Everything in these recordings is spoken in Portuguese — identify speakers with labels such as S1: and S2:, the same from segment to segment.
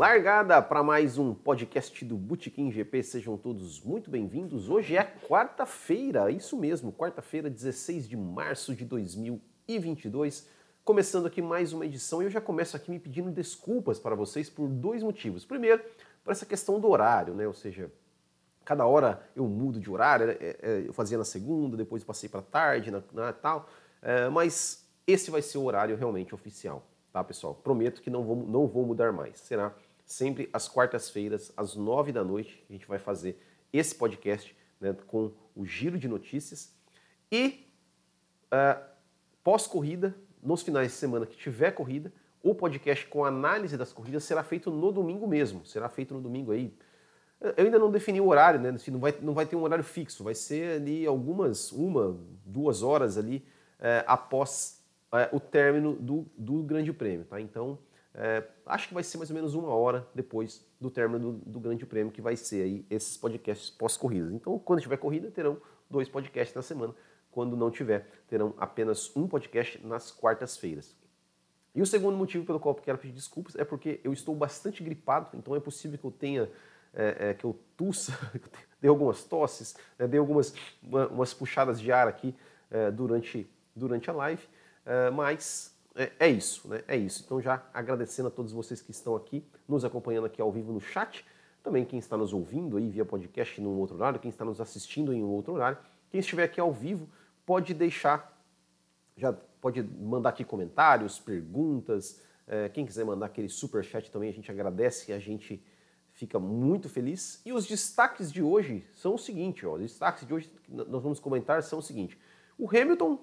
S1: largada para mais um podcast do Botequim GP. Sejam todos muito bem-vindos. Hoje é quarta-feira, isso mesmo, quarta-feira, 16 de março de 2022. Começando aqui mais uma edição eu já começo aqui me pedindo desculpas para vocês por dois motivos. Primeiro, por essa questão do horário, né? Ou seja, cada hora eu mudo de horário, né? é, é, eu fazia na segunda, depois passei para tarde, na, na tal, é, mas esse vai ser o horário realmente oficial tá, pessoal? Prometo que não vou, não vou mudar mais. Será sempre às quartas-feiras, às nove da noite, a gente vai fazer esse podcast né, com o giro de notícias. E uh, pós-corrida, nos finais de semana que tiver corrida, o podcast com análise das corridas será feito no domingo mesmo. Será feito no domingo aí. Eu ainda não defini o horário, né? Não vai, não vai ter um horário fixo, vai ser ali algumas, uma, duas horas ali é, após é, o término do, do Grande Prêmio. Tá? Então, é, acho que vai ser mais ou menos uma hora depois do término do, do Grande Prêmio que vai ser aí esses podcasts pós-corridas. Então, quando tiver corrida, terão dois podcasts na semana. Quando não tiver, terão apenas um podcast nas quartas-feiras. E o segundo motivo pelo qual eu quero pedir desculpas é porque eu estou bastante gripado, então é possível que eu tenha, é, é, que eu tussa, dê algumas tosses, né, dê algumas uma, umas puxadas de ar aqui é, durante, durante a live. Uh, mas é, é, isso, né? É isso. Então já agradecendo a todos vocês que estão aqui, nos acompanhando aqui ao vivo no chat, também quem está nos ouvindo aí via podcast num outro horário, quem está nos assistindo em um outro horário, quem estiver aqui ao vivo pode deixar, já pode mandar aqui comentários, perguntas, é, quem quiser mandar aquele super chat também a gente agradece e a gente fica muito feliz. E os destaques de hoje são o seguinte, ó, os destaques de hoje que nós vamos comentar são o seguinte: o Hamilton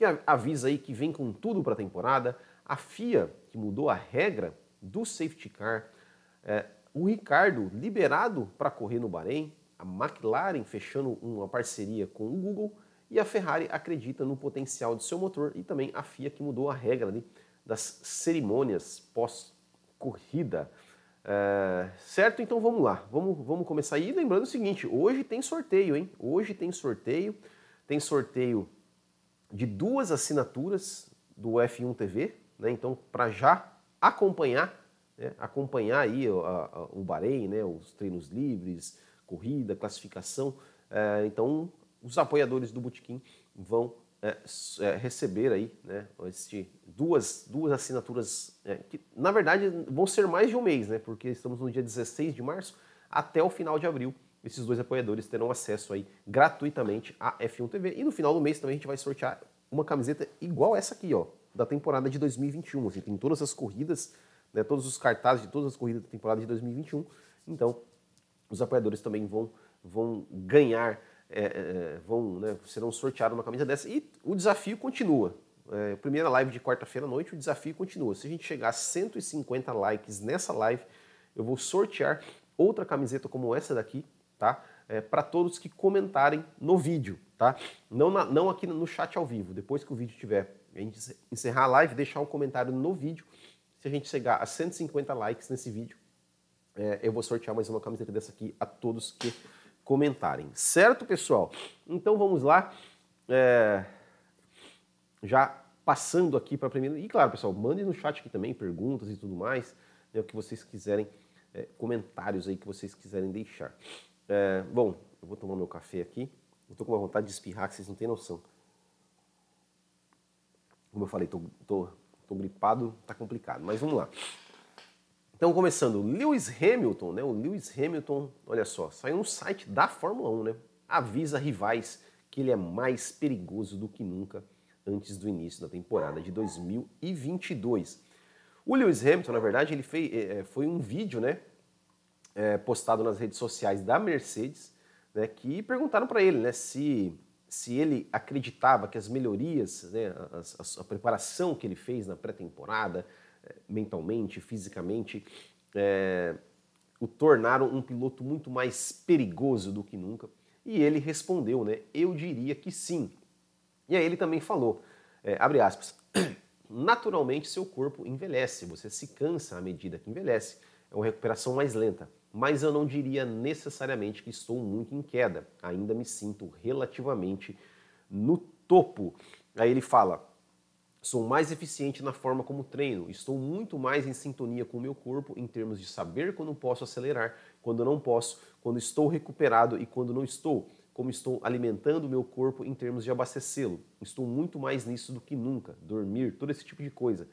S1: que avisa aí que vem com tudo para a temporada, a FIA, que mudou a regra do safety car, é, o Ricardo liberado para correr no Bahrein, a McLaren fechando uma parceria com o Google e a Ferrari acredita no potencial de seu motor e também a FIA que mudou a regra ali das cerimônias pós-corrida. É, certo? Então vamos lá, vamos, vamos começar aí. Lembrando o seguinte: hoje tem sorteio, hein? Hoje tem sorteio, tem sorteio de duas assinaturas do F1 TV, né? Então, para já acompanhar, né? acompanhar aí a, a, o Bahrein, né? Os treinos livres, corrida, classificação. É, então, os apoiadores do Botequim vão é, é, receber aí, né? Este, duas, duas assinaturas que, na verdade, vão ser mais de um mês, né? Porque estamos no dia 16 de março até o final de abril esses dois apoiadores terão acesso aí gratuitamente à F1 TV. E no final do mês também a gente vai sortear uma camiseta igual essa aqui, ó, da temporada de 2021. Assim, tem todas as corridas, né, todos os cartazes de todas as corridas da temporada de 2021. Então, os apoiadores também vão, vão ganhar, é, é, vão, né, serão sorteados uma camisa dessa. E o desafio continua. É, primeira live de quarta-feira à noite, o desafio continua. Se a gente chegar a 150 likes nessa live, eu vou sortear outra camiseta como essa daqui, tá? É, para todos que comentarem no vídeo, tá? Não, na, não aqui no chat ao vivo, depois que o vídeo tiver, a gente encerrar a live, deixar um comentário no vídeo. Se a gente chegar a 150 likes nesse vídeo, é, eu vou sortear mais uma camiseta dessa aqui a todos que comentarem. Certo, pessoal? Então vamos lá. É, já passando aqui para a primeira. E claro, pessoal, mandem no chat aqui também perguntas e tudo mais, né, o que vocês quiserem, é, comentários aí que vocês quiserem deixar. É, bom, eu vou tomar meu café aqui. Eu tô com uma vontade de espirrar que vocês não têm noção. Como eu falei, tô, tô, tô gripado, tá complicado. Mas vamos lá. Então, começando, Lewis Hamilton, né? O Lewis Hamilton, olha só, saiu no site da Fórmula 1, né? Avisa rivais que ele é mais perigoso do que nunca antes do início da temporada de 2022. O Lewis Hamilton, na verdade, ele fez, é, foi um vídeo, né? É, postado nas redes sociais da Mercedes, né, que perguntaram para ele né, se, se ele acreditava que as melhorias, né, a, a, a preparação que ele fez na pré-temporada, é, mentalmente, fisicamente, é, o tornaram um piloto muito mais perigoso do que nunca. E ele respondeu, né? Eu diria que sim. E aí ele também falou, é, abre aspas, naturalmente seu corpo envelhece, você se cansa à medida que envelhece, é uma recuperação mais lenta mas eu não diria necessariamente que estou muito em queda. Ainda me sinto relativamente no topo. Aí ele fala: Sou mais eficiente na forma como treino, estou muito mais em sintonia com o meu corpo em termos de saber quando posso acelerar, quando não posso, quando estou recuperado e quando não estou, como estou alimentando o meu corpo em termos de abastecê-lo. Estou muito mais nisso do que nunca. Dormir, todo esse tipo de coisa.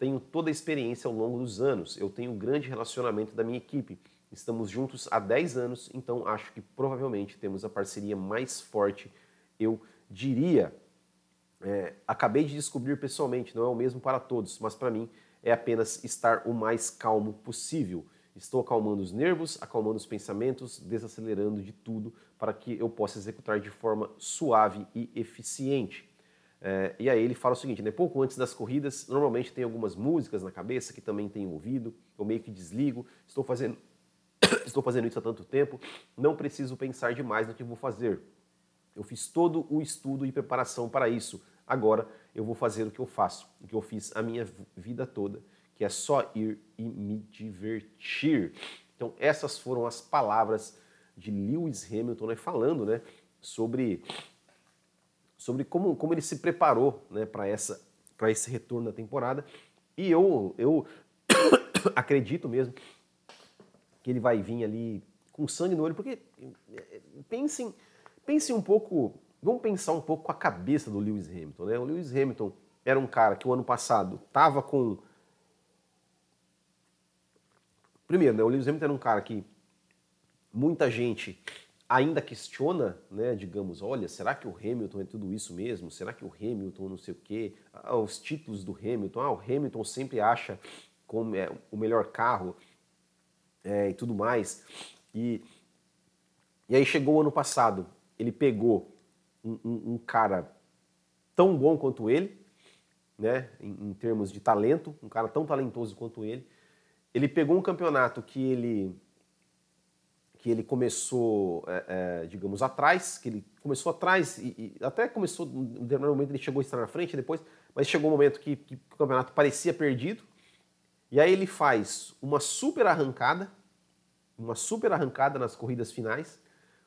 S1: Tenho toda a experiência ao longo dos anos, eu tenho um grande relacionamento da minha equipe. Estamos juntos há 10 anos, então acho que provavelmente temos a parceria mais forte, eu diria é, acabei de descobrir pessoalmente, não é o mesmo para todos, mas para mim é apenas estar o mais calmo possível. Estou acalmando os nervos, acalmando os pensamentos, desacelerando de tudo para que eu possa executar de forma suave e eficiente. É, e aí ele fala o seguinte, né, pouco antes das corridas, normalmente tem algumas músicas na cabeça que também tenho ouvido, eu meio que desligo, estou fazendo, estou fazendo isso há tanto tempo, não preciso pensar demais no que vou fazer. Eu fiz todo o estudo e preparação para isso. Agora eu vou fazer o que eu faço, o que eu fiz a minha vida toda, que é só ir e me divertir. Então essas foram as palavras de Lewis Hamilton né, falando né, sobre, sobre como, como ele se preparou né, para esse retorno da temporada. E eu, eu acredito mesmo que ele vai vir ali com sangue no olho, porque eh, pensem, pensem um pouco Vamos pensar um pouco com a cabeça do Lewis Hamilton. Né? O Lewis Hamilton era um cara que o ano passado estava com. Primeiro, né? o Lewis Hamilton era um cara que muita gente ainda questiona, né, digamos, olha, será que o Hamilton é tudo isso mesmo? Será que o Hamilton não sei o quê? Ah, os títulos do Hamilton, ah, o Hamilton sempre acha como é o melhor carro é, e tudo mais. E, e aí chegou o ano passado, ele pegou um, um, cara tão bom quanto ele, né, em, em, termos de talento, um cara tão talentoso quanto ele. Ele pegou um campeonato que ele que ele começou, é, é, digamos, atrás, que ele começou atrás e, e até começou, em determinado momento ele chegou a estar na frente depois, mas chegou um momento que, que o campeonato parecia perdido. E aí ele faz uma super arrancada, uma super arrancada nas corridas finais,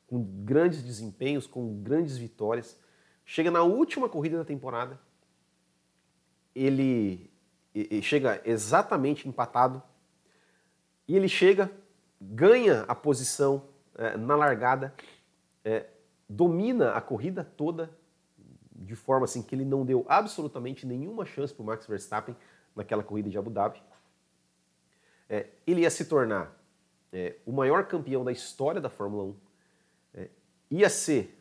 S1: com grandes desempenhos, com grandes vitórias. Chega na última corrida da temporada, ele, chega exatamente empatado e ele chega, ganha a posição é, na largada, é, domina a corrida toda de forma assim que ele não deu absolutamente nenhuma chance para o Max Verstappen naquela corrida de Abu Dhabi. É, ele ia se tornar é, o maior campeão da história da Fórmula 1 ia ser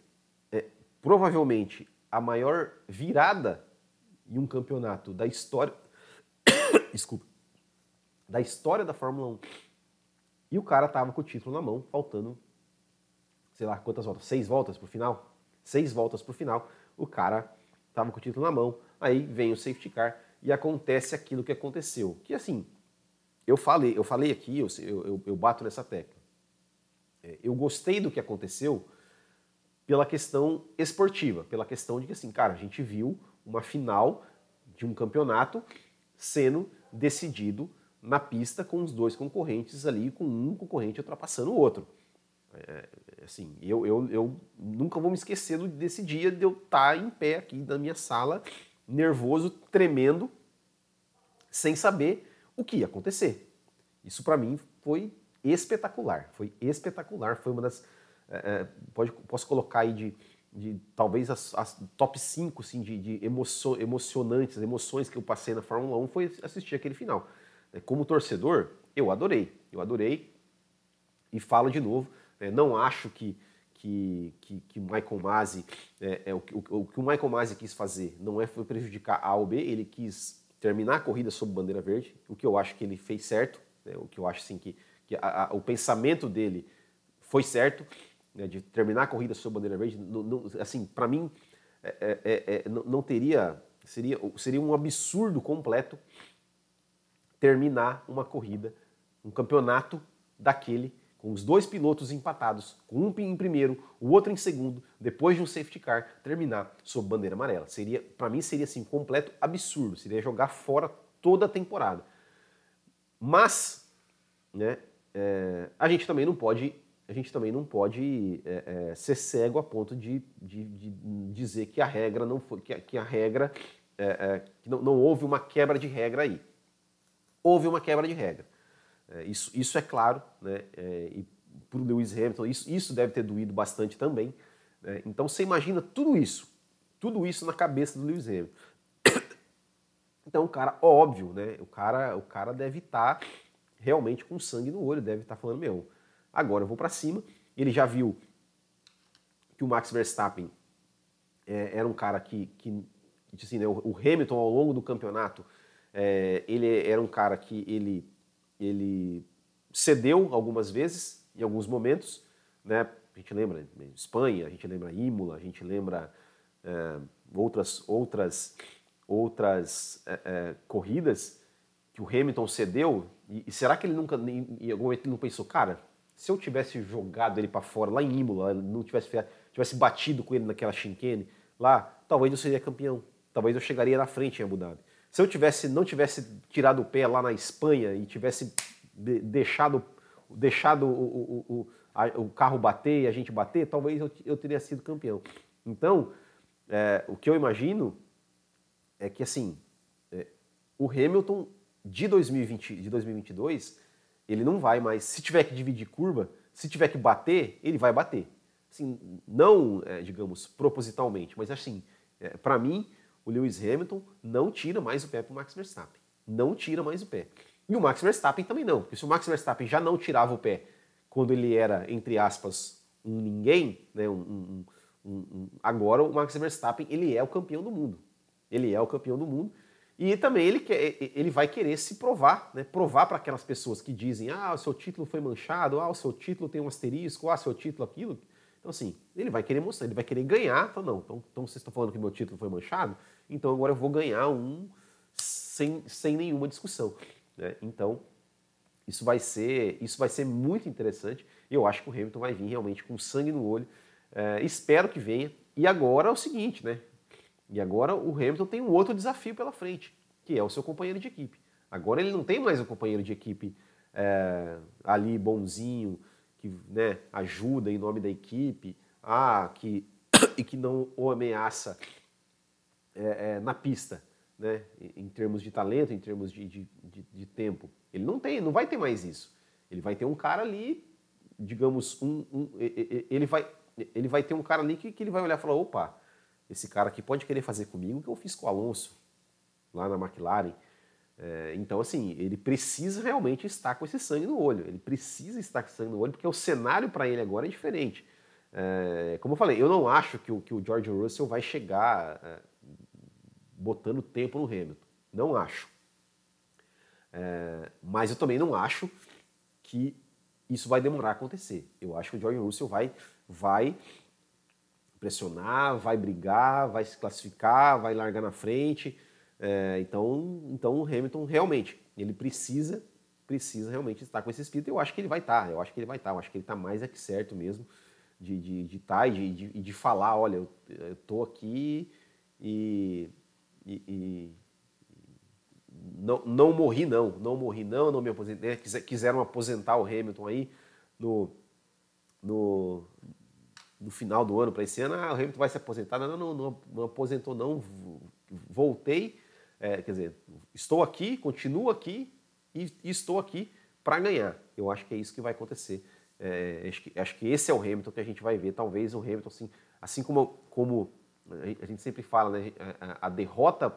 S1: é, provavelmente a maior virada em um campeonato da história. Desculpa. Da história da Fórmula 1. E o cara tava com o título na mão, faltando, sei lá, quantas voltas? Seis voltas pro final? Seis voltas pro final. O cara tava com o título na mão. Aí vem o safety car e acontece aquilo que aconteceu. Que assim, eu falei, eu falei aqui, eu, eu, eu bato nessa tecla. É, eu gostei do que aconteceu pela questão esportiva, pela questão de que, assim, cara, a gente viu uma final de um campeonato sendo decidido na pista com os dois concorrentes ali, com um concorrente ultrapassando o outro. É, assim, eu, eu, eu nunca vou me esquecer desse dia de eu estar em pé aqui na minha sala, nervoso, tremendo, sem saber o que ia acontecer. Isso para mim foi espetacular, foi espetacular, foi uma das é, pode, posso colocar aí de, de talvez as, as, top 5 assim, de, de emocio, emocionantes, emoções que eu passei na Fórmula 1 foi assistir aquele final. É, como torcedor, eu adorei, eu adorei e falo de novo, não acho que que, que, que Michael Masi, é, é o, o, o, que o Michael Masi quis fazer não é foi prejudicar A ou B, ele quis terminar a corrida sob bandeira verde, o que eu acho que ele fez certo, né, o que eu acho assim que, que a, a, o pensamento dele foi certo, né, de terminar a corrida sob bandeira verde, não, não, assim, para mim, é, é, é, é não teria, seria, seria um absurdo completo terminar uma corrida, um campeonato daquele, com os dois pilotos empatados, com um em primeiro, o outro em segundo, depois de um safety car, terminar sob bandeira amarela. Seria, para mim, seria assim, completo absurdo, seria jogar fora toda a temporada. Mas, né, é, a gente também não pode a gente também não pode é, é, ser cego a ponto de, de, de, dizer que a regra não foi, que a, que a regra é, é, que não, não, houve uma quebra de regra aí. Houve uma quebra de regra. É, isso, isso é claro, né? É, e para o Lewis Hamilton isso, isso deve ter doído bastante também. Né? Então você imagina tudo isso, tudo isso na cabeça do Lewis Hamilton. Então o cara, óbvio, né? O cara, o cara deve estar tá realmente com sangue no olho, deve estar tá falando, meu, agora eu vou para cima. Ele já viu que o Max Verstappen é, era um cara que, que assim, né, o Hamilton ao longo do campeonato, é, ele era um cara que ele, ele cedeu algumas vezes, em alguns momentos, né? A gente lembra Espanha, a gente lembra Imola, a gente lembra é, outras outras outras é, é, corridas que o Hamilton cedeu. E, e, será que ele nunca, em algum momento, ele não pensou, cara, se eu tivesse jogado ele para fora lá em Imola, não tivesse tivesse batido com ele naquela chicane lá, talvez eu seria campeão. Talvez eu chegaria na frente em Abu Dhabi. Se eu tivesse não tivesse tirado o pé lá na Espanha e tivesse de, deixado deixado o, o, o, a, o, carro bater e a gente bater, talvez eu, eu teria sido campeão. Então, é, o que eu imagino é que assim, é, o Hamilton de 2020, de 2022, ele não vai mais. Se tiver que dividir curva, se tiver que bater, ele vai bater. Assim, não, é, digamos, propositalmente, mas assim, é, para mim, o Lewis Hamilton não tira mais o pé para o Max Verstappen. Não tira mais o pé. E o Max Verstappen também não, porque se o Max Verstappen já não tirava o pé quando ele era, entre aspas, um ninguém, né, um, um, um, agora o Max Verstappen ele é o campeão do mundo. Ele é o campeão do mundo. E também ele, quer, ele vai querer se provar, né? provar para aquelas pessoas que dizem ah, o seu título foi manchado, ah, o seu título tem um asterisco, ah, o seu título aquilo. Então, assim, ele vai querer mostrar, ele vai querer ganhar. Então, não, então, então vocês estão falando que meu título foi manchado, então agora eu vou ganhar um sem, sem nenhuma discussão. Né? Então, isso vai, ser, isso vai ser muito interessante. Eu acho que o Hamilton vai vir realmente com sangue no olho. É, espero que venha. E agora é o seguinte, né? E agora o Hamilton tem um outro desafio pela frente, que é o seu companheiro de equipe. Agora ele não tem mais um companheiro de equipe é, ali bonzinho, que né, ajuda em nome da equipe, ah, que, e que não o ameaça é, é, na pista, né, em termos de talento, em termos de, de, de, de, tempo. Ele não tem, não vai ter mais isso. Ele vai ter um cara ali, digamos, um, um ele, vai, ele vai ter um cara ali que, que ele vai olhar e falar, opa, esse cara aqui pode querer fazer comigo o que eu fiz com o Alonso, lá na McLaren. É, então, assim, ele precisa realmente estar com esse sangue no olho. Ele precisa estar com sangue no olho, porque o cenário para ele agora é diferente. É, como eu falei, eu não acho que o, que o George Russell vai chegar é, botando tempo no Hamilton. Não acho. É, mas eu também não acho que isso vai demorar a acontecer. Eu acho que o George Russell vai, vai pressionar, vai brigar, vai se classificar, vai largar na frente. É, então, então o Hamilton realmente ele precisa precisa realmente estar com esse espírito. Eu acho que ele vai estar. Eu acho que ele vai estar. Eu acho que ele está mais é que certo mesmo de, de, de estar e de, de, de falar, olha, eu, estou aqui e, e, e, não, não morri não, não morri não, não me aposentei. Quiseram aposentar o Hamilton aí no, no, no final do ano para esse ano, ah, o Hamilton vai se aposentar. Não, não, não, não aposentou não, voltei, é, quer dizer, estou aqui, continuo aqui e, e estou aqui para ganhar. Eu acho que é isso que vai acontecer. É, acho, que, acho que esse é o Hamilton que a gente vai ver. Talvez o Hamilton, assim, assim como, como a gente sempre fala, né, a, derrota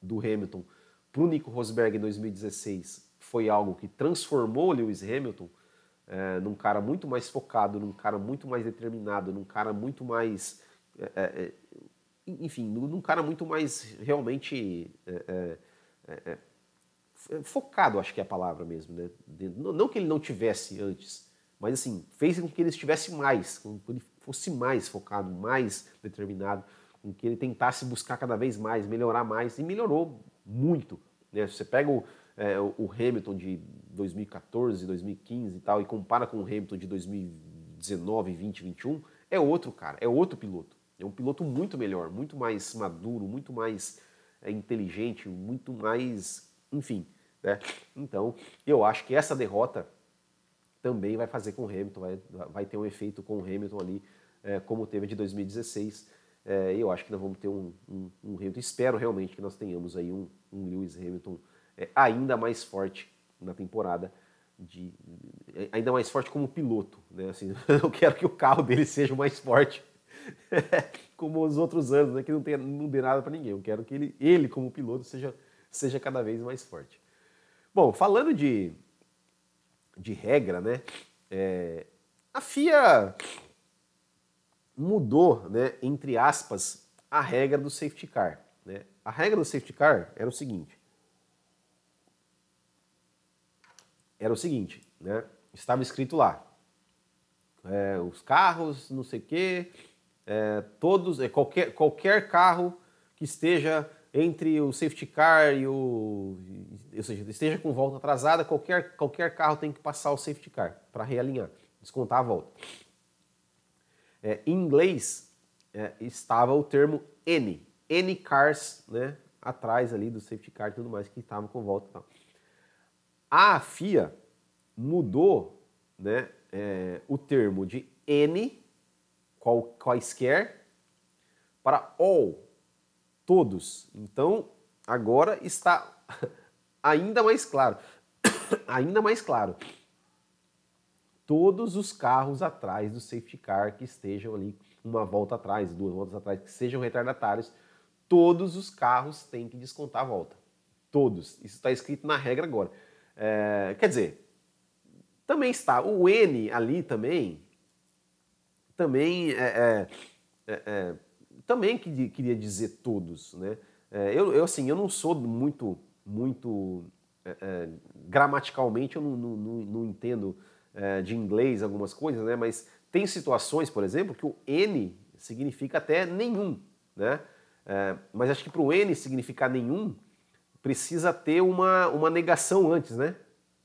S1: do Hamilton para o Nico Rosberg em 2016 foi algo que transformou Lewis Hamilton é, num cara muito mais focado, num cara muito mais determinado, num cara muito mais. É, é, é enfim, num cara muito mais realmente. É, é, focado, acho que é a palavra mesmo. Né? Não que ele não tivesse antes, mas assim, fez com que ele estivesse mais, com fosse mais focado, mais determinado, com que ele tentasse buscar cada vez mais, melhorar mais, e melhorou muito. Né? Você pega o é, o Hamilton de 2014, 2015 e tal, e compara com o Hamilton de 2019, 20, 21, é outro cara, é outro piloto. É um piloto muito melhor, muito mais maduro, muito mais é, inteligente, muito mais. Enfim. Né? Então, eu acho que essa derrota também vai fazer com o Hamilton, vai, vai ter um efeito com o Hamilton ali, é, como teve de 2016. É, eu acho que nós vamos ter um, um, um Hamilton. Espero realmente que nós tenhamos aí um, um Lewis Hamilton é, ainda mais forte na temporada. De, ainda mais forte como piloto. Né? Assim, eu quero que o carro dele seja mais forte como os outros anos, né? que não, tenha, não dê nada para ninguém. Eu quero que ele, ele, como piloto, seja, seja cada vez mais forte. Bom, falando de, de regra, né? É, a FIA mudou, né, entre aspas, a regra do safety car. Né? A regra do safety car era o seguinte. Era o seguinte, né? Estava escrito lá. É, os carros, não sei o quê, é, todos, é, qualquer, qualquer carro que esteja entre o safety car e o. Ou seja, esteja com volta atrasada, qualquer, qualquer carro tem que passar o safety car para realinhar, descontar a volta. É, em inglês é, estava o termo N, N cars, né, atrás ali do safety car e tudo mais, que estavam com volta e tal. A FIA mudou né, é, o termo de N, qual, quaisquer, para all, todos. Então, agora está ainda mais claro. ainda mais claro todos os carros atrás do safety car que estejam ali uma volta atrás, duas voltas atrás, que sejam retardatários, todos os carros têm que descontar a volta. Todos. Isso está escrito na regra agora. É, quer dizer, também está o N ali também, também é, é, é, é também queria dizer todos, né? É, eu, eu, assim, eu não sou muito, muito gramaticalmente, eu não, não, não, não entendo é, de inglês algumas coisas, né? Mas tem situações, por exemplo, que o N significa até nenhum, né? É, mas acho que para o N significar nenhum, precisa ter uma, uma negação antes, né?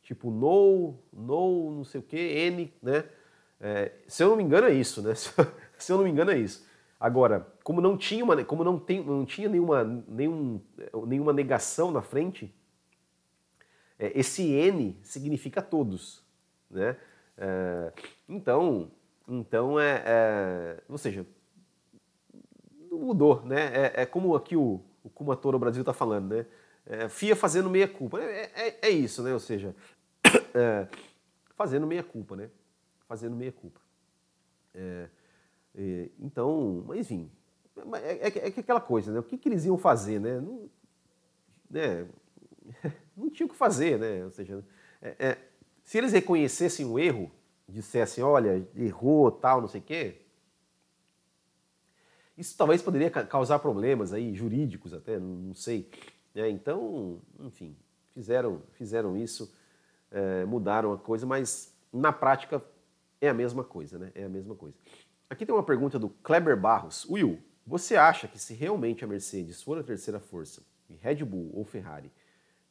S1: Tipo no, no, não sei o que, N, né? É, se eu não me engano é isso, né? Se eu não me engano é isso. Agora, como não tinha, uma, como não tem, não tinha nenhuma, nenhum, nenhuma negação na frente, é, esse N significa todos. Né? É, então, então é, é, ou seja, mudou, né? É, é como aqui o, o Kumatora Brasil está falando, né? É, FIA fazendo meia culpa, é, é, é, isso, né? Ou seja, é, fazendo meia culpa, né? Fazendo meia culpa. Então, mas enfim, é, é, aquela coisa, né? O que, que eles iam fazer, né? Não, né? não tinha o que fazer, né? Ou seja, é, se eles reconhecessem o erro, dissessem, olha, errou, tal, não sei o quê, isso talvez poderia causar problemas aí, jurídicos até, não sei. É, então, enfim, fizeram, fizeram isso, é, mudaram a coisa, mas na prática é a mesma coisa, né? É a mesma coisa. Aqui tem uma pergunta do Kleber Barros. Will, você acha que se realmente a Mercedes for a terceira força e Red Bull ou Ferrari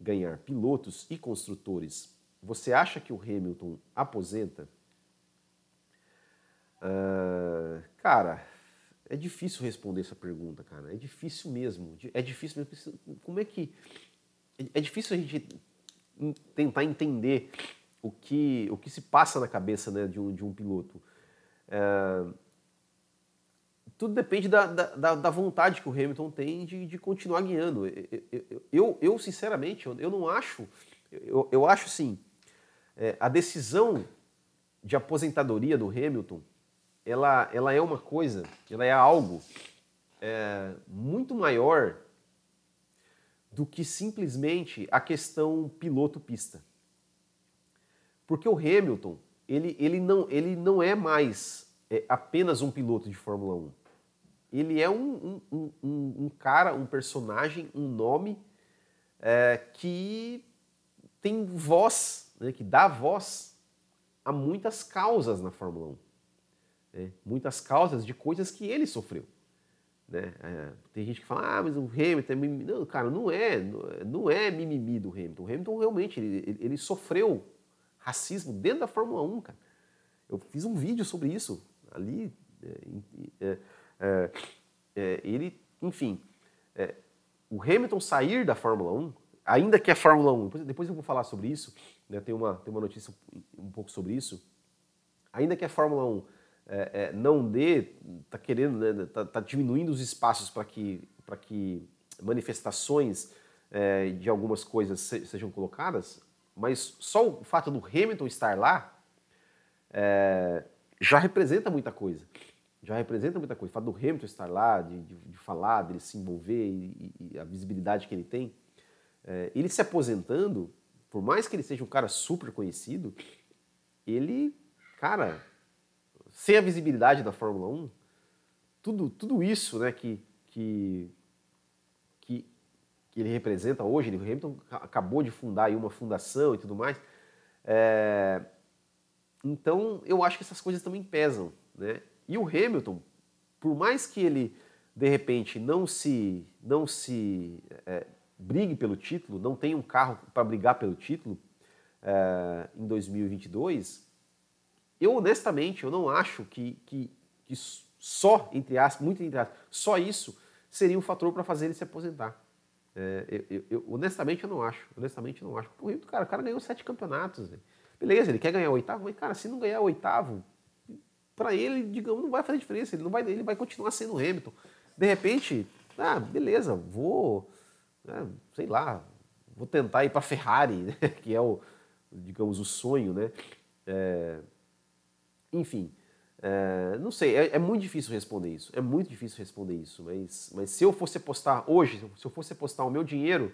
S1: ganhar pilotos e construtores você acha que o Hamilton aposenta? Uh, cara, é difícil responder essa pergunta, cara. É difícil mesmo. É difícil mesmo. Como é que. É difícil a gente tentar entender o que, o que se passa na cabeça né, de, um, de um piloto. Uh, tudo depende da, da, da, vontade que o Hamilton tem de, de continuar guiando. Eu, eu, eu sinceramente, eu, não acho. Eu, eu acho assim é, a decisão de aposentadoria do Hamilton, ela, ela é uma coisa, ela é algo é, muito maior do que simplesmente a questão piloto-pista. Porque o Hamilton, ele, ele, não, ele não é mais é, apenas um piloto de Fórmula 1. Ele é um, um, um, um cara, um personagem, um nome é, que tem voz né, que dá voz a muitas causas na Fórmula 1. Né? Muitas causas de coisas que ele sofreu. Né? É, tem gente que fala, ah, mas o Hamilton é mimimi. Não, cara, não é, não é mimimi do Hamilton. O Hamilton realmente, ele, ele sofreu racismo dentro da Fórmula 1, cara. Eu fiz um vídeo sobre isso ali. É, é, é, ele, enfim, é, o Hamilton sair da Fórmula 1, ainda que a Fórmula 1, depois, depois eu vou falar sobre isso, né, tem, uma, tem uma notícia um pouco sobre isso. Ainda que a Fórmula 1 é, é, não dê, está querendo, né, tá, tá, diminuindo os espaços para que, que manifestações é, de algumas coisas se, sejam colocadas, mas só o fato do Hamilton estar lá é, já representa muita coisa. Já representa muita coisa. O fato do Hamilton estar lá, de, de, de falar, dele se envolver e, e, a visibilidade que ele tem. É, ele se aposentando, por mais que ele seja um cara super conhecido, ele, cara, sem a visibilidade da Fórmula 1, tudo, tudo isso né, que, que, que, ele representa hoje, ele, o Hamilton acabou de fundar uma fundação e tudo mais, é, então eu acho que essas coisas também pesam. Né? E o Hamilton, por mais que ele de repente não se, não se é, brigue pelo título, não tenha um carro para brigar pelo título é, em 2022, eu honestamente eu não acho que, que, que só, entre aspas, muito entre aspas, só isso seria um fator para fazer ele se aposentar. É, eu, eu, honestamente eu não acho. Honestamente eu não acho. Pô, cara, o cara ganhou sete campeonatos. Né? Beleza, ele quer ganhar o oitavo, mas cara, se não ganhar o oitavo, para ele, digamos, não vai fazer diferença. Ele não vai, ele vai continuar sendo Hamilton. De repente, ah, beleza, vou, né, sei lá, vou tentar ir para Ferrari, né, que é o, digamos, o sonho, né? É, enfim, é, não sei, é, é, muito difícil responder isso. É muito difícil responder isso. Mas, mas se eu fosse apostar hoje, se eu fosse apostar o meu dinheiro,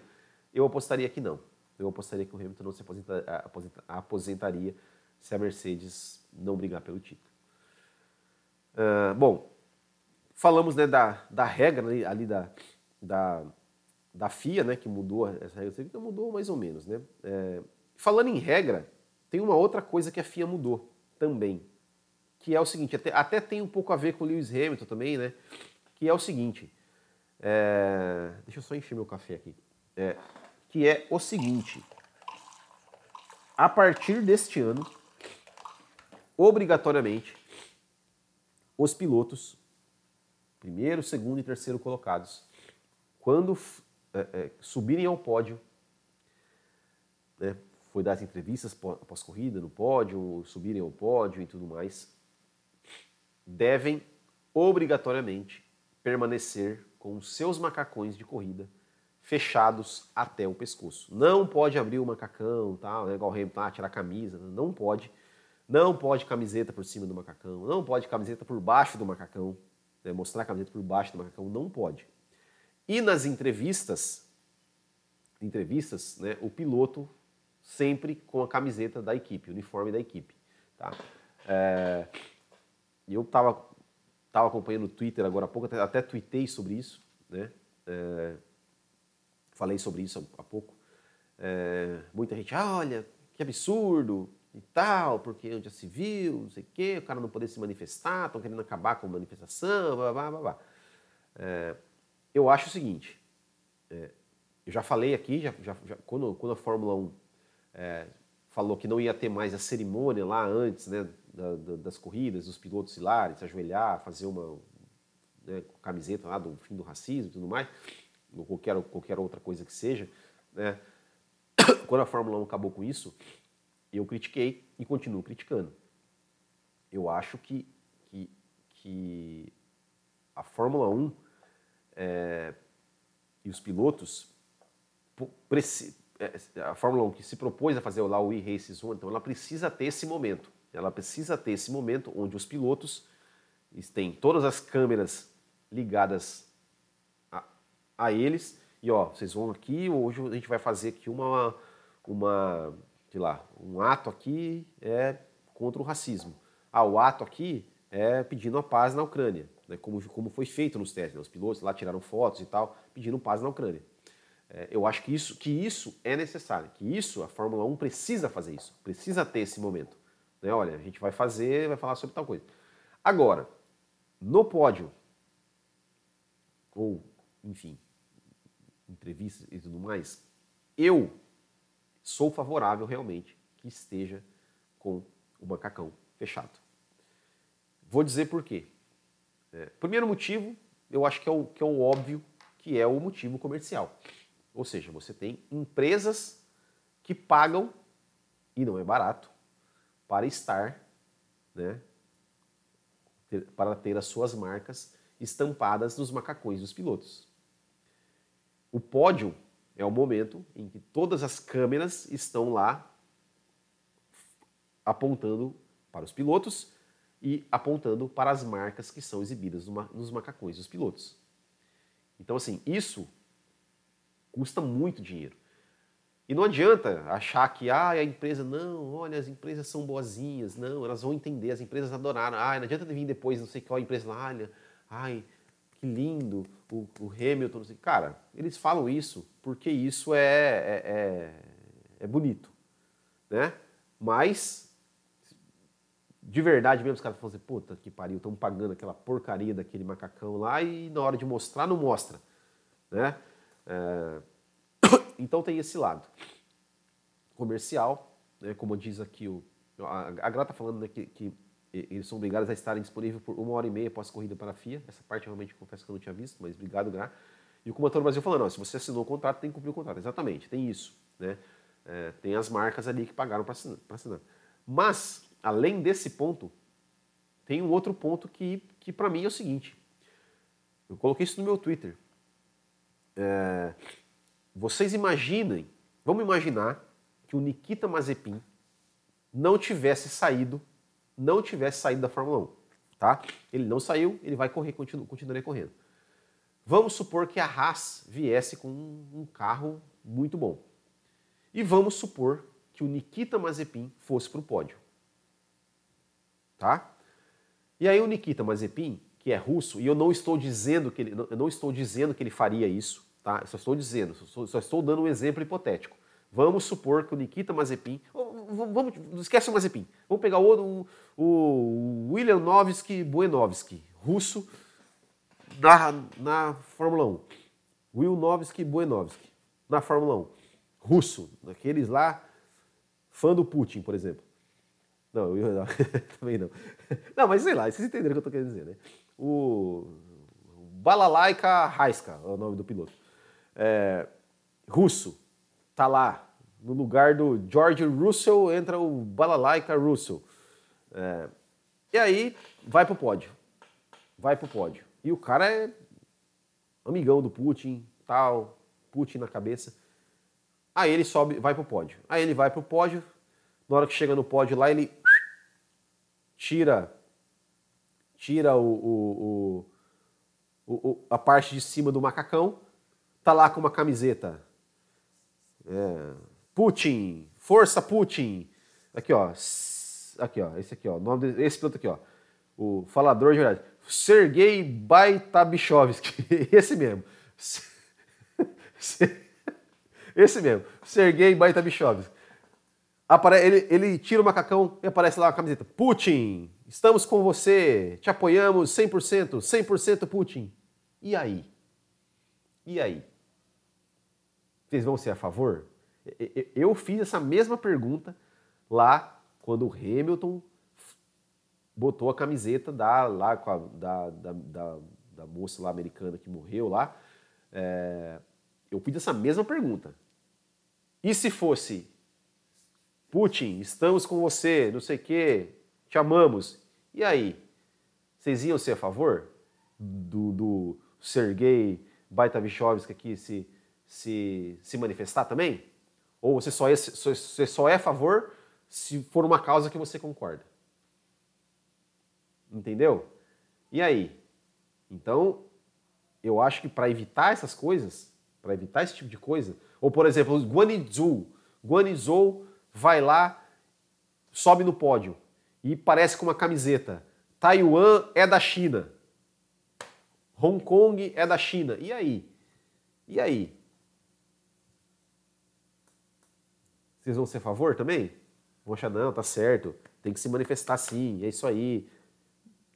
S1: eu apostaria que não. Eu apostaria que o Hamilton não se aposenta, aposenta, aposentaria se a Mercedes não brigar pelo título. Uh, bom, falamos né, da, da regra ali, ali da, da, da FIA, né, que mudou essa regra, mudou mais ou menos. Né? É, falando em regra, tem uma outra coisa que a FIA mudou também, que é o seguinte, até, até tem um pouco a ver com o Lewis Hamilton também, né? Que é o seguinte, é, deixa eu só encher meu café aqui, é, que é o seguinte, a partir deste ano, obrigatoriamente, os pilotos, primeiro, segundo e terceiro colocados, quando é, é, subirem ao pódio, né, foi dar as entrevistas após corrida no pódio, subirem ao pódio e tudo mais, devem obrigatoriamente permanecer com os seus macacões de corrida fechados até o pescoço. Não pode abrir o macacão, tal, né, igual o Hamilton, ah, tirar a camisa, não pode. Não pode camiseta por cima do macacão, não pode camiseta por baixo do macacão, né, mostrar a camiseta por baixo do macacão, não pode. E nas entrevistas, entrevistas, né, o piloto sempre com a camiseta da equipe, uniforme da equipe. Tá? É, eu estava tava acompanhando o Twitter agora há pouco, até, até tuitei sobre isso, né? É, falei sobre isso há, há pouco. É, muita gente, ah, olha, que absurdo, e tal, porque onde já se viu, não sei o quê, o cara não poder se manifestar, estão querendo acabar com a manifestação, blá, blá, blá, blá. É, eu acho o seguinte, é, eu já falei aqui, já, já, já, quando, quando a Fórmula 1 é, falou que não ia ter mais a cerimônia lá antes né, da, da, das corridas, dos pilotos se se ajoelhar, fazer uma né, camiseta lá do fim do racismo e tudo mais, ou qualquer, qualquer outra coisa que seja, né, quando a Fórmula 1 acabou com isso, eu critiquei e continuo criticando. Eu acho que, que, que a Fórmula 1 é, e os pilotos, é, a Fórmula 1 que se propôs a fazer lá o e-Races 1, então ela precisa ter esse momento. Ela precisa ter esse momento onde os pilotos têm todas as câmeras ligadas a, a eles e ó, vocês vão aqui, hoje a gente vai fazer aqui uma, uma sei lá, um ato aqui é contra o racismo. Ah, o ato aqui é pedindo a paz na Ucrânia, né, como, como foi feito nos testes. Né, os pilotos lá tiraram fotos e tal, pedindo paz na Ucrânia. É, eu acho que isso, que isso é necessário, que isso, a Fórmula 1 precisa fazer isso, precisa ter esse momento. Né? Olha, a gente vai fazer, vai falar sobre tal coisa. Agora, no pódio, ou, enfim, entrevistas e tudo mais, eu sou favorável realmente que esteja com o macacão fechado. Vou dizer por quê. É, primeiro motivo, eu acho que é, o, que é o óbvio, que é o motivo comercial. Ou seja, você tem empresas que pagam, e não é barato, para estar né, ter, para ter as suas marcas estampadas nos macacões dos pilotos. O pódio é o momento em que todas as câmeras estão lá apontando para os pilotos e apontando para as marcas que são exibidas nos macacões dos pilotos. Então, assim, isso custa muito dinheiro. E não adianta achar que ah, a empresa, não, olha, as empresas são boazinhas, não, elas vão entender, as empresas adoraram. Ah, não adianta vir depois, não sei qual empresa, olha, ai, que lindo, o, o Hamilton, não sei. Cara, eles falam isso porque isso é, é, é, é bonito, né? Mas, de verdade mesmo, os caras falam assim, puta que pariu, estão pagando aquela porcaria daquele macacão lá e na hora de mostrar, não mostra, né? É, então tem esse lado comercial, né, como diz aqui o. A, a Gra está falando né, que, que, eles são obrigados a estarem disponíveis por uma hora e meia após a corrida para a FIA. Essa parte realmente confesso que eu não tinha visto, mas obrigado, Gra. E o Comantor Brasil falando, se você assinou o contrato, tem que cumprir o contrato. Exatamente, tem isso. Né? É, tem as marcas ali que pagaram para assinar, assinar. Mas, além desse ponto, tem um outro ponto que, que para mim é o seguinte. Eu coloquei isso no meu Twitter. É, vocês imaginem, vamos imaginar que o Nikita Mazepin não tivesse saído, não tivesse saído da Fórmula 1, tá? Ele não saiu, ele vai correr, continu, continuaria correndo. Vamos supor que a Haas viesse com um carro muito bom. E vamos supor que o Nikita Mazepin fosse para o pódio. Tá? E aí o Nikita Mazepin, que é russo, e eu não estou dizendo que ele, eu não estou dizendo que ele faria isso, Tá? Eu só estou dizendo, só estou dando um exemplo hipotético. Vamos supor que o Nikita Mazepin. Vamos, esquece o Mazepin. Vamos pegar o, o William Novski Buenovski, russo, na, na Fórmula 1. Will Novski Buenovski, na Fórmula 1. Russo, daqueles lá, fã do Putin, por exemplo. Não, eu não, também não. Não, mas sei lá, vocês entenderam o que eu estou querendo dizer, né? O Balalaika Raiska é o nome do piloto é, russo, tá lá. No lugar do George Russell entra o Balalaika Russell. É, e aí vai pro pódio. Vai pro pódio. E o cara é amigão do Putin, tal, Putin na cabeça. Aí ele sobe, vai pro pódio. Aí ele vai pro pódio. Na hora que chega no pódio lá, ele tira tira o, o, o, o a parte de cima do macacão tá lá com uma camiseta. É, Putin, força Putin. Aqui, ó. Aqui, ó. Esse aqui, ó. Nome desse piloto aqui, ó. O falador de verdade. Sergei Baitabichovski. Esse mesmo. Esse mesmo. Sergei Baitabichovski. Ele, ele tira o macacão e aparece lá a camiseta. Putin, estamos com você, te apoiamos 100%, 100% Putin. E aí? E aí? Vocês vão ser a favor? Eu fiz essa mesma pergunta lá quando o Hamilton botou a camiseta da, lá, da, da, da, da, moça lá americana que morreu lá. É, eu fiz essa mesma pergunta. E se fosse Putin, estamos com você, não sei o quê, te amamos. E aí? Vocês iam ser a favor do, do Sergei Baitavichovski aqui se se, se manifestar também? Ou você só, é, você só é a favor se for uma causa que você concorda? Entendeu? E aí? Então, eu acho que para evitar essas coisas, para evitar esse tipo de coisa, ou por exemplo, Guanizhou, Guanizhou vai lá, sobe no pódio e parece com uma camiseta. Taiwan é da China. Hong Kong é da China. E aí? E aí? Vocês vão ser a favor também? Poxa, não, tá certo, tem que se manifestar sim, é isso aí.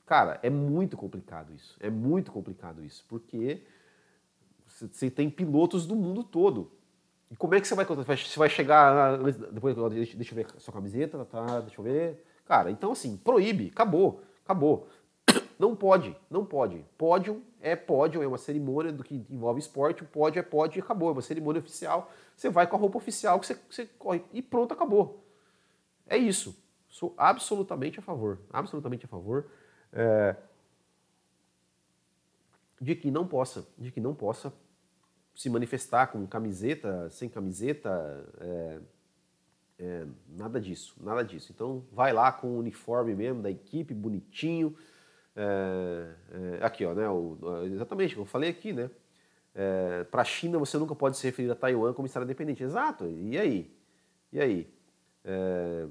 S1: Cara, é muito complicado isso. É muito complicado isso, porque você tem pilotos do mundo todo. E como é que você vai Você vai chegar. Depois, deixa, eu ver sua camiseta, tá? Deixa eu ver. Cara, então assim, proíbe, acabou, acabou. Não pode, não pode. Pódio é pódio, é uma cerimônia do que envolve esporte, o pódio é pódio e acabou, é uma cerimônia oficial. Você vai com a roupa oficial que você, você corre e pronto, acabou. É isso. Sou absolutamente a favor, absolutamente a favor. é, de que não possa, de que não possa se manifestar com camiseta, sem camiseta, é, é, nada disso, nada disso. Então vai lá com o uniforme mesmo da equipe, bonitinho. É, é, aqui, ó, né? O, exatamente, eu falei aqui, né? É, Para a China você nunca pode se referir a Taiwan como Estado independente. Exato. E aí? E aí? É,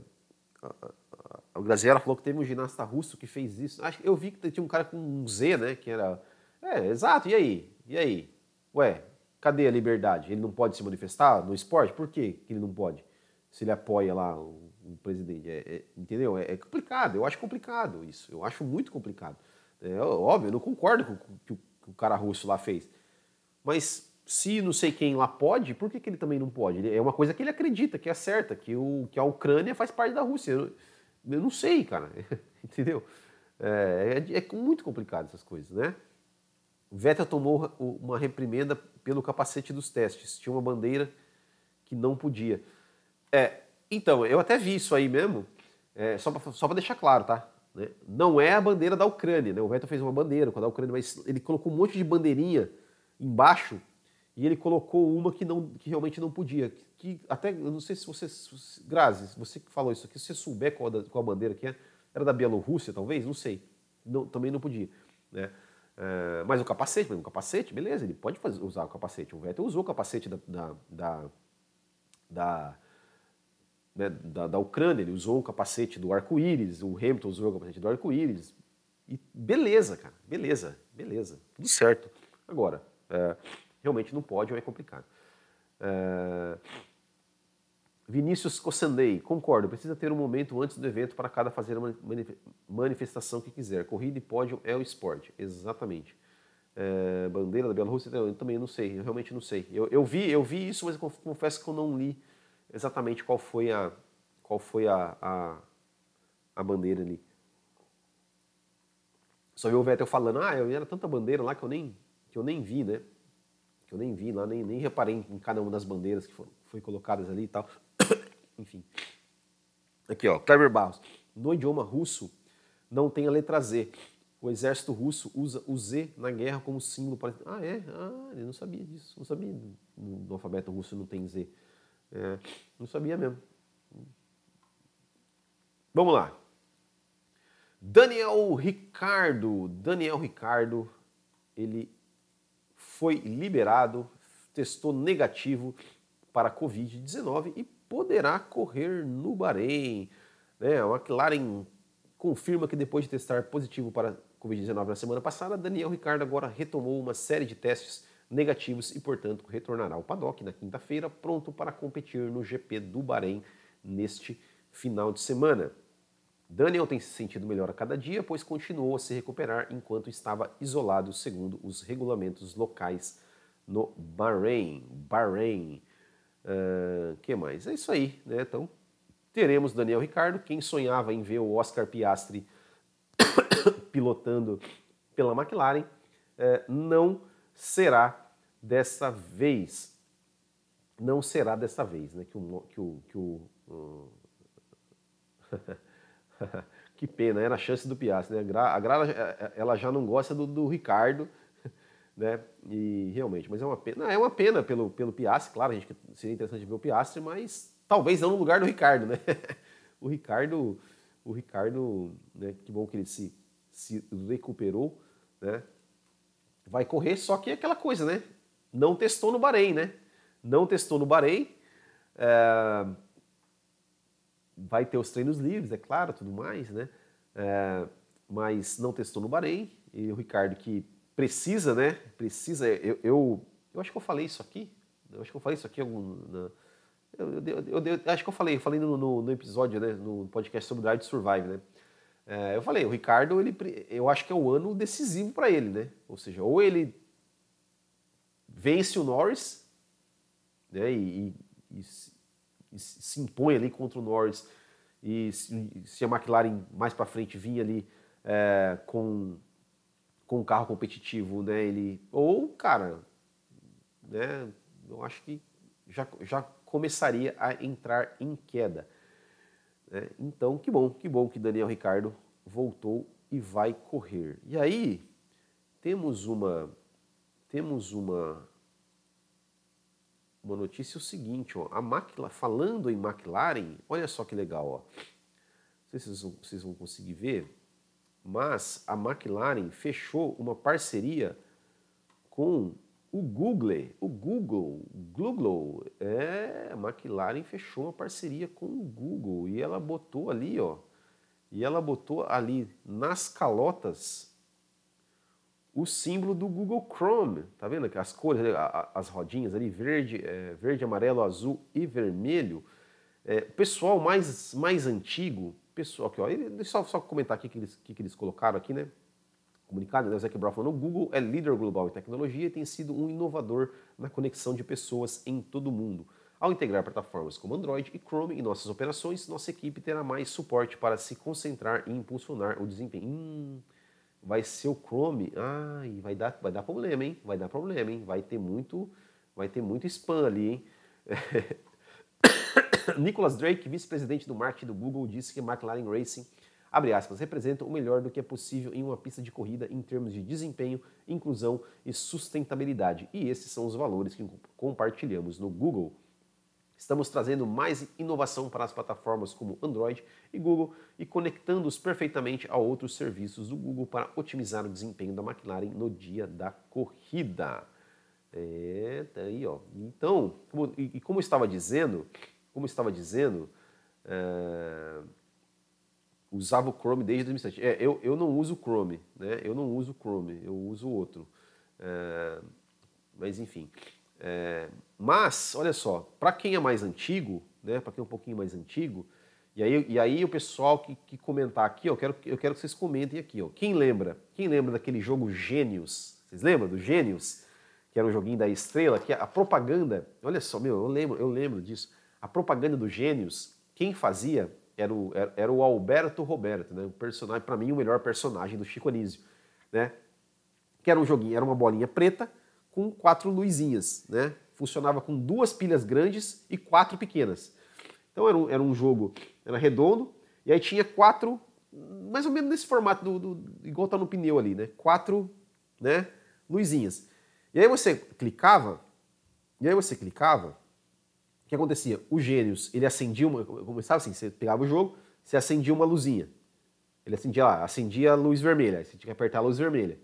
S1: a Graziella falou que teve um ginasta russo que fez isso. Eu vi que tinha um cara com um Z, né? Que era. É, exato. E aí? E aí? Ué, cadê a liberdade? Ele não pode se manifestar no esporte? Por que ele não pode? Se ele apoia lá o, o presidente. É, é, entendeu? É, é, complicado. Eu acho complicado isso. Eu acho muito complicado. É, óbvio, eu não concordo com o o, que o cara russo lá fez. Mas se não sei quem lá pode, por que, que ele também não pode? É uma coisa que ele acredita, que é certa, que, o, que a Ucrânia faz parte da Rússia. Eu, eu não sei, cara. Entendeu? É, é, é, muito complicado essas coisas, né? O Vettel tomou uma reprimenda pelo capacete dos testes. Tinha uma bandeira que não podia. É, então, eu até vi isso aí mesmo, é, só para deixar claro, tá? Né? Não é a bandeira da Ucrânia, né? O Vettel fez uma bandeira com a da Ucrânia, mas ele colocou um monte de bandeirinha embaixo e ele colocou uma que, não, que realmente não podia. Que até, eu não sei se você, Grazi, você que falou isso aqui, se você souber qual, da, qual a bandeira que é, era da Bielorrússia, talvez, não sei. Não, também não podia. Né? É, mas o capacete, o capacete, beleza, ele pode fazer, usar o capacete. O Vettel usou o capacete da, da, da, da, né, da, da Ucrânia, ele usou o capacete do arco-íris, o Hamilton usou o capacete do arco-íris. E beleza, cara, beleza, beleza, tudo certo. Agora, é, realmente não pode é complicado. É... Vinícius Cossandei, concordo, precisa ter um momento antes do evento para cada fazer a manifestação que quiser. Corrida e pódio é o esporte, exatamente. É... bandeira da Bielorrússia, eu também não sei, eu realmente não sei. Eu, eu, vi, eu vi isso, mas confesso que eu não li exatamente qual foi a, qual foi a, a, a bandeira ali. Só vi o Vettel falando, ah, eu era tanta bandeira lá que eu nem, que eu nem vi, né? que eu nem vi lá, nem, nem reparei em cada uma das bandeiras que foram, foi colocadas ali e tal. Enfim. Aqui, ó, Kleber Barros. No idioma russo, não tem a letra Z. O exército russo usa o Z na guerra como símbolo para. Ah, é? Ah, ele não sabia disso. Não sabia. No alfabeto russo não tem Z. É, não sabia mesmo. Vamos lá. Daniel Ricardo. Daniel Ricardo, ele foi liberado, testou negativo para a Covid-19 e poderá correr no Bahrein. Né? A McLaren confirma que depois de testar positivo para a Covid-19 na semana passada, Daniel Ricardo agora retomou uma série de testes negativos e, portanto, retornará ao paddock na quinta-feira, pronto para competir no GP do Bahrein neste final de semana. Daniel tem se sentido melhor a cada dia, pois continuou a se recuperar enquanto estava isolado segundo os regulamentos locais no Bahrein. Bahrein. Uh, que mais? É isso aí, né? Então, teremos Daniel Ricardo. Quem sonhava em ver o Oscar Piastri pilotando pela McLaren, uh, não será dessa vez. Não será dessa vez, né? Que o, que o, que o uh... que pena, era a chance do Piastri. Né? A Gra é, ela já não gosta do, do, Ricardo, né? E realmente, mas é uma pena. É uma pena pelo, pelo Piastri, claro, a gente seria interessante ver o Piastri, mas talvez não no lugar do Ricardo, né? o Ricardo, o Ricardo, né? Que bom que ele se, se recuperou, né? Vai correr, só que é aquela coisa, né? Não testou no Bahrein, né? Não testou no Bahrein. É vai ter os treinos livres, é claro, tudo mais, né? É, mas não testou no Bahrein. E o Ricardo que precisa, né? Precisa. Eu, eu, eu acho que eu falei isso aqui. Eu acho que eu falei isso aqui algum. Na, eu, eu, eu, acho que eu falei, eu falei no, no, no, episódio, né? No podcast sobre Drive to Survive, né? É, eu falei, o Ricardo, ele, eu acho que é o ano decisivo para ele, né? Ou seja, ou ele vence o Norris, né? E, e, se impõe ali contra o Norris e se a McLaren mais para frente vinha ali é, com, com um carro competitivo, né, ele ou cara, né, eu acho que já, já começaria a entrar em queda. Né? Então, que bom, que bom que Daniel Ricardo voltou e vai correr. E aí temos uma temos uma uma notícia o seguinte, ó, a McLaren, falando em McLaren, olha só que legal, ó. Não sei se vocês vão, vocês vão conseguir ver, mas a McLaren fechou uma parceria com o Google, o Google, Google, é, a McLaren fechou uma parceria com o Google e ela botou ali, ó, e ela botou ali nas calotas o símbolo do Google Chrome, tá vendo? As cores, as rodinhas ali, verde, é, verde, amarelo, azul e vermelho. É, pessoal mais, mais antigo, pessoal aqui, ó, deixa eu só, comentar aqui o que eles, que, que eles colocaram aqui, né? comunicado, né, o Zac Brown falando, o Google é líder global em tecnologia e tem sido um inovador na conexão de pessoas em todo o mundo. Ao integrar plataformas como Android e Chrome em nossas operações, nossa equipe terá mais suporte para se concentrar e impulsionar o desempenho. Hum, vai ser o Chrome. Ai, vai dar, vai dar problema, hein? Vai dar problema, hein? Vai ter muito, vai ter muito spam ali, hein? Nicholas Drake, vice-presidente do marketing do Google, disse que McLaren Racing abre aspas, representam o melhor do que é possível em uma pista de corrida em termos de desempenho, inclusão e sustentabilidade. E esses são os valores que compartilhamos no Google. Estamos trazendo mais inovação para as plataformas como Android e Google e conectando-os perfeitamente a outros serviços do Google para otimizar o desempenho da McLaren no dia da corrida. É, tá aí, ó. Então, como, e, e, como estava dizendo, como estava dizendo, é, usava o Chrome desde 2007. É, eu, eu não uso o Chrome, né? Eu não uso o Chrome, eu uso outro. É, mas enfim. Mas, olha só, para quem é mais antigo, né? Para quem é um pouquinho mais antigo, e aí, e aí o pessoal que, que comentar aqui, eu quero, eu quero que vocês comentem aqui, ó. Quem lembra? Quem lembra daquele jogo Gênios? Vocês lembram do Gênios? Que era um joguinho da Estrela, que a propaganda, olha só, meu, eu lembro, eu lembro disso. A propaganda do Gênios, quem fazia era o, era, era o Alberto Roberto, né? O personagem, para mim, o melhor personagem do Chico Anísio, né? Que era um joguinho, era uma bolinha preta com quatro luzinhas, né? Funcionava com duas pilhas grandes e quatro pequenas. Então era um, era um jogo, era redondo, e aí tinha quatro, mais ou menos nesse formato, do, do igual tá no pneu ali, né? Quatro, né? Luzinhas. E aí você clicava, e aí você clicava, o que acontecia? O Gênios, ele acendia uma. Começava assim: você pegava o jogo, você acendia uma luzinha. Ele acendia lá, acendia a luz vermelha, aí você tinha que apertar a luz vermelha.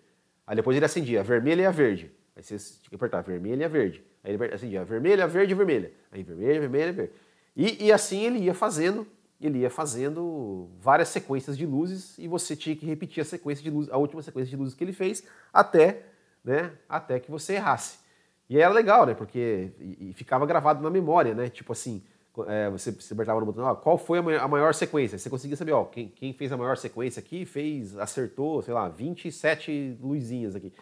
S1: Aí depois ele acendia a vermelha e a verde. Aí você tinha que apertar a vermelha e a verde. Aí ele acendia a vermelha, a verde a vermelha. Aí vermelha, vermelha, verde. E, e assim ele ia fazendo, ele ia fazendo várias sequências de luzes e você tinha que repetir a sequência de luzes, a última sequência de luzes que ele fez até, né, até que você errasse. E era legal, né? Porque e, e ficava gravado na memória, né? Tipo assim, é, você, você apertava no botão, ó, qual foi a maior, a maior, sequência? Você conseguia saber, ó, quem, quem, fez a maior sequência aqui fez, acertou, sei lá, 27 luzinhas aqui.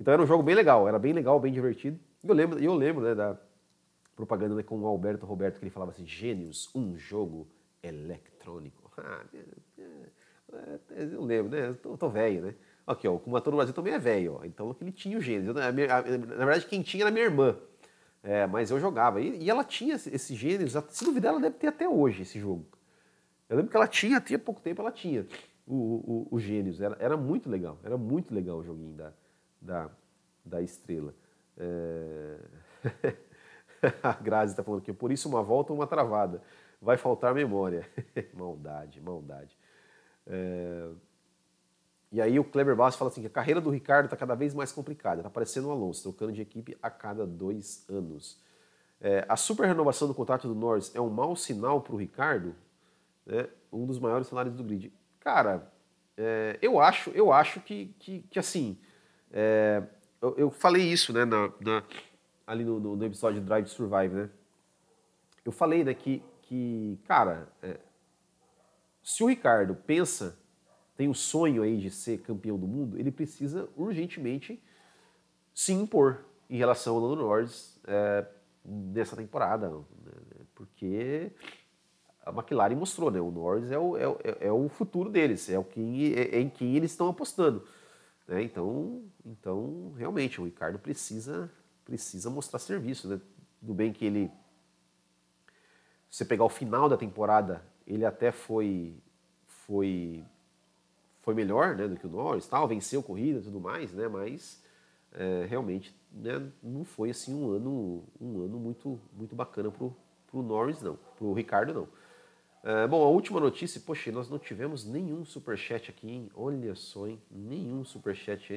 S1: Então era um jogo bem legal, era bem legal, bem divertido. Eu lembro, eu lembro né, da propaganda né, com o Alberto Roberto, que ele falava assim, Gênios, um jogo eletrônico. Ah, é, eu lembro, né? Eu tô, velho, né? Aqui, ó, o Kumator no Brasil também é velho. Então ele tinha o gênio. na verdade, quem tinha era minha irmã. É, mas eu jogava. E, e ela tinha esse gênio, se duvidar, ela deve ter até hoje esse jogo. Eu lembro que ela tinha, tinha pouco tempo, ela tinha o, o, o. Era, era muito legal, era muito legal o joguinho da, da, da estrela. É... A Grazi está falando aqui, por isso uma volta ou uma travada. Vai faltar memória. maldade, maldade. É... E aí o Kleber Bastos fala assim que a carreira do Ricardo está cada vez mais complicada, está parecendo o Alonso, trocando de equipe a cada dois anos. É, a super renovação do contrato do Norris é um mau sinal para o Ricardo, né? um dos maiores salários do grid. Cara, é, eu acho, eu acho que, que, que assim, é, eu, eu, falei isso, né, na, na ali no, no, episódio Drive to Survive, né? Eu falei, né, que, que cara, é, se o Ricardo pensa tem o sonho aí de ser campeão do mundo, ele precisa urgentemente se impor em relação ao Lando Norris é, nessa temporada, né? porque a McLaren mostrou, né? O Norris é o, é, é o futuro deles, é, o que, é, é em quem eles estão apostando. Né? Então, então, realmente, o Ricardo precisa, precisa mostrar serviço. Né? Tudo bem que ele, se você pegar o final da temporada, ele até foi, foi foi melhor né, do que o Norris, tal, venceu corrida e tudo mais, né, mas é, realmente né, não foi assim um ano, um ano muito, muito bacana para o Norris, não, para o Ricardo, não. É, bom, a última notícia, poxa, nós não tivemos nenhum superchat aqui, hein? Olha só, hein? Nenhum superchat.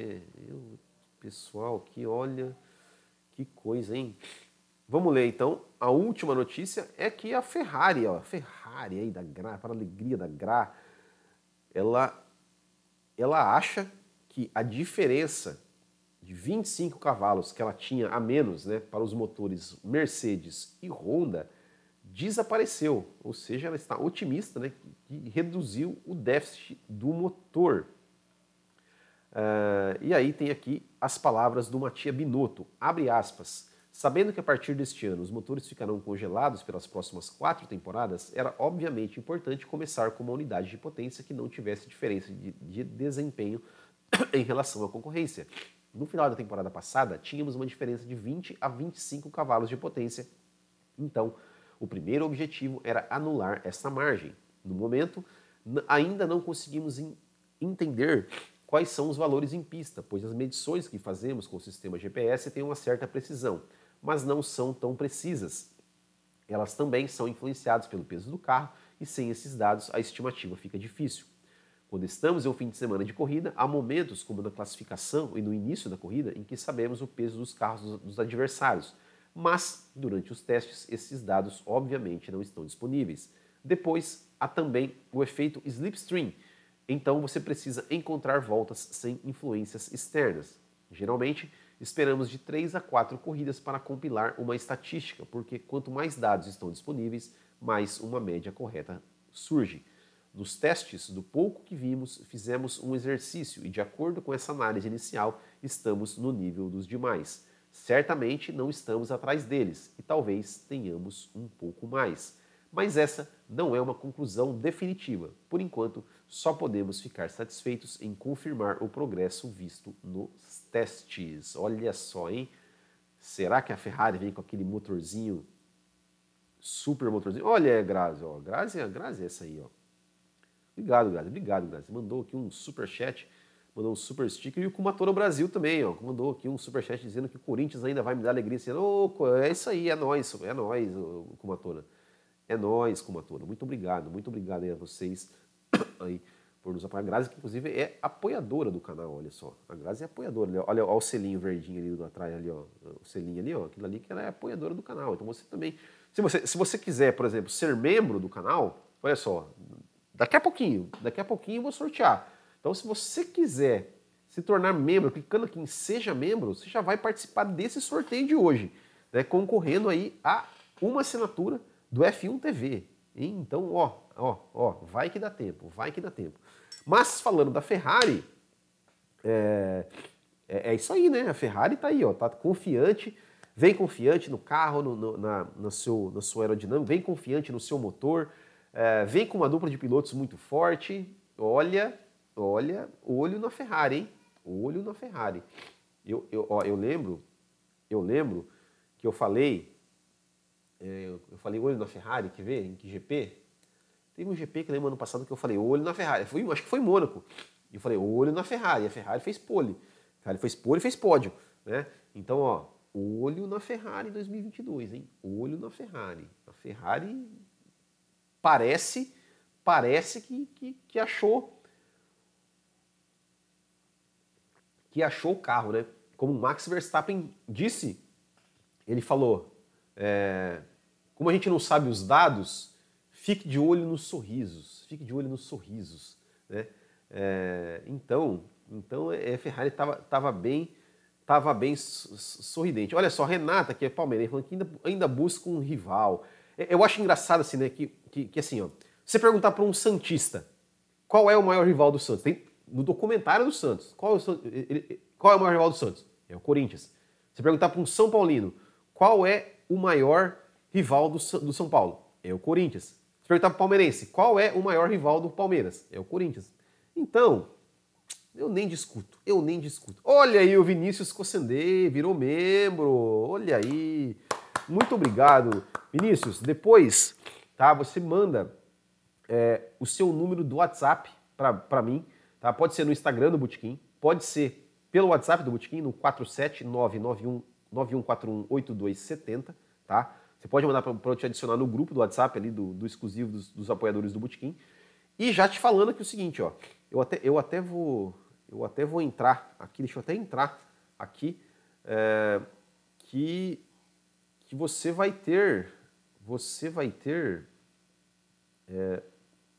S1: Eu, pessoal, que olha, que coisa, hein? Vamos ler então. A última notícia é que a Ferrari, ó, a Ferrari aí da Gra, para a alegria da Gra, ela, ela acha que a diferença de 25 cavalos que ela tinha a menos né, para os motores Mercedes e Honda desapareceu. Ou seja, ela está otimista né, que reduziu o déficit do motor. Uh, e aí tem aqui as palavras do Matia Binotto, abre aspas. Sabendo que a partir deste ano os motores ficarão congelados pelas próximas quatro temporadas, era obviamente importante começar com uma unidade de potência que não tivesse diferença de, de desempenho em relação à concorrência. No final da temporada passada, tínhamos uma diferença de 20 a 25 cavalos de potência. Então, o primeiro objetivo era anular essa margem. No momento, ainda não conseguimos entender quais são os valores em pista, pois as medições que fazemos com o sistema GPS têm uma certa precisão, mas não são tão precisas. Elas também são influenciadas pelo peso do carro e sem esses dados a estimativa fica difícil. Quando estamos em um fim de semana de corrida, há momentos, como na classificação e no início da corrida, em que sabemos o peso dos carros dos adversários, mas durante os testes esses dados obviamente não estão disponíveis. Depois há também o efeito slipstream, então você precisa encontrar voltas sem influências externas. Geralmente, esperamos de 3 a 4 corridas para compilar uma estatística, porque quanto mais dados estão disponíveis, mais uma média correta surge. Nos testes, do pouco que vimos, fizemos um exercício e, de acordo com essa análise inicial, estamos no nível dos demais. Certamente não estamos atrás deles e talvez tenhamos um pouco mais. Mas essa não é uma conclusão definitiva. Por enquanto, só podemos ficar satisfeitos em confirmar o progresso visto nos testes. Olha só, hein? Será que a Ferrari vem com aquele motorzinho, super motorzinho? Olha, Grazi, ó. Grazi, Grazi é essa aí, ó. Obrigado, Grazi. Obrigado, Grazi. Mandou aqui um super chat, mandou um super sticker. E o Kumatora Brasil também, ó. Mandou aqui um super chat dizendo que o Corinthians ainda vai me dar alegria. Dizendo, oh, é isso aí, é nós, é nós, o Kumatora. É nós, Kumatora. Muito obrigado, muito obrigado aí a vocês aí por nos apoiar. A Grazi, que inclusive é apoiadora do canal, olha só. A Grazi é apoiadora. Olha, olha o selinho verdinho ali do atrás, ali, ó. O selinho ali, ó. Aquilo ali que ela é apoiadora do canal. Então você também. Se você, se você quiser, por exemplo, ser membro do canal, olha só, Daqui a pouquinho, daqui a pouquinho eu vou sortear. Então, se você quiser se tornar membro, clicando aqui em Seja Membro, você já vai participar desse sorteio de hoje, né, concorrendo aí a uma assinatura do F1 TV. Então, ó, ó, ó, vai que dá tempo, vai que dá tempo. Mas falando da Ferrari, é, é, é isso aí, né? A Ferrari tá aí, ó, tá confiante, vem confiante no carro, no, no, na, no seu, na sua aerodinâmica, vem confiante no seu motor, é, vem com uma dupla de pilotos muito forte. Olha, olha, olho na Ferrari, hein? Olho na Ferrari. Eu, eu, ó, eu lembro, eu lembro que eu falei, é, eu falei olho na Ferrari, quer ver? Em que GP? Teve um GP que eu lembro ano passado que eu falei olho na Ferrari. Foi, acho que foi Mônaco. Eu falei olho na Ferrari. A Ferrari fez pole. A Ferrari fez pole fez pódio. Né? Então, ó, olho na Ferrari 2022, hein? Olho na Ferrari. A Ferrari parece, parece que, que, que achou que achou o carro, né? Como Max Verstappen disse, ele falou, é, como a gente não sabe os dados, fique de olho nos sorrisos, fique de olho nos sorrisos, né? É, então, então é, a Ferrari estava tava bem, tava bem sorridente. Olha só, Renata, que é palmeirense, falando que ainda, ainda busca um rival. É, eu acho engraçado assim, né, que, que, que assim, ó, você perguntar para um santista qual é o maior rival do Santos, tem no documentário do Santos, qual é o, ele, qual é o maior rival do Santos? É o Corinthians. Você perguntar para um São Paulino qual é o maior rival do, do São Paulo? É o Corinthians. Se perguntar para o palmeirense qual é o maior rival do Palmeiras? É o Corinthians. Então, eu nem discuto, eu nem discuto. Olha aí o Vinícius Cossendê, virou membro. Olha aí. Muito obrigado. Vinícius, depois, tá? Você manda é, o seu número do WhatsApp para mim, Tá? Pode ser no Instagram do Botequim, pode ser pelo WhatsApp do Botequim, no 47991418270, tá? Você pode mandar para eu te adicionar no grupo do WhatsApp ali, do, do exclusivo dos, dos, apoiadores do Botequim. E já te falando aqui o seguinte, ó, eu até, eu até vou eu até vou entrar aqui, deixa eu até entrar aqui, é, que, que você vai ter, você vai ter, é,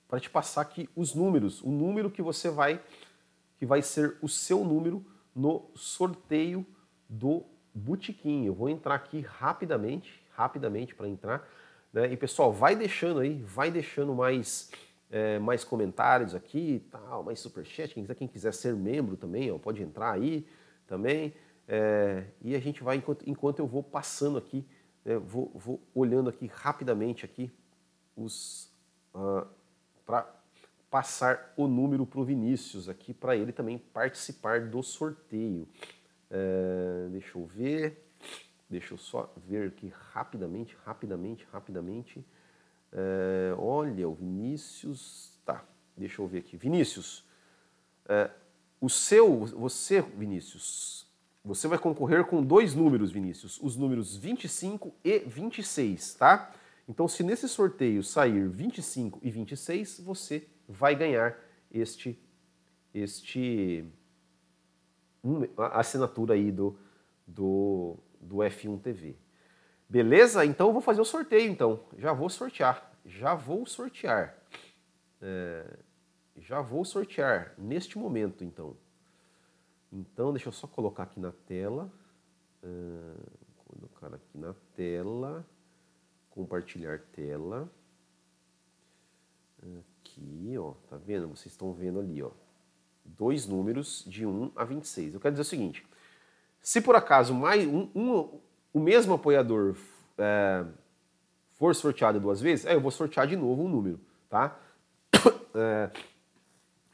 S1: para te passar aqui os números, o número que você vai, que vai ser o seu número no sorteio do Botequim. Eu vou entrar aqui rapidamente, rapidamente para entrar. Né? E pessoal, vai deixando aí, vai deixando mais, é, mais comentários aqui, tal, mais superchat. Quem quiser, quem quiser ser membro também, ó, pode entrar aí também. É, e a gente vai, enquanto, enquanto eu vou passando aqui, né, vou, vou, olhando aqui rapidamente aqui os uh, para passar o número para o Vinícius aqui, para ele também participar do sorteio. É, deixa eu ver, deixa eu só ver aqui rapidamente, rapidamente, rapidamente. É, olha, o Vinícius, tá, deixa eu ver aqui. Vinícius, é, o seu, você, Vinícius, você vai concorrer com dois números, Vinícius, os números 25 e 26, tá? Então, se nesse sorteio sair 25 e 26, você vai ganhar este, este a assinatura aí do, do, do F1 TV. Beleza? Então eu vou fazer o sorteio, então. Já vou sortear. Já vou sortear. É, já vou sortear neste momento, então. Então, deixa eu só colocar aqui na tela. Uh, colocar aqui na tela. Compartilhar tela. Aqui, ó. Tá vendo? Vocês estão vendo ali, ó. Dois números de 1 a 26. Eu quero dizer o seguinte. Se por acaso mais um, um o mesmo apoiador é, for sorteado duas vezes, aí eu vou sortear de novo um número, tá? É,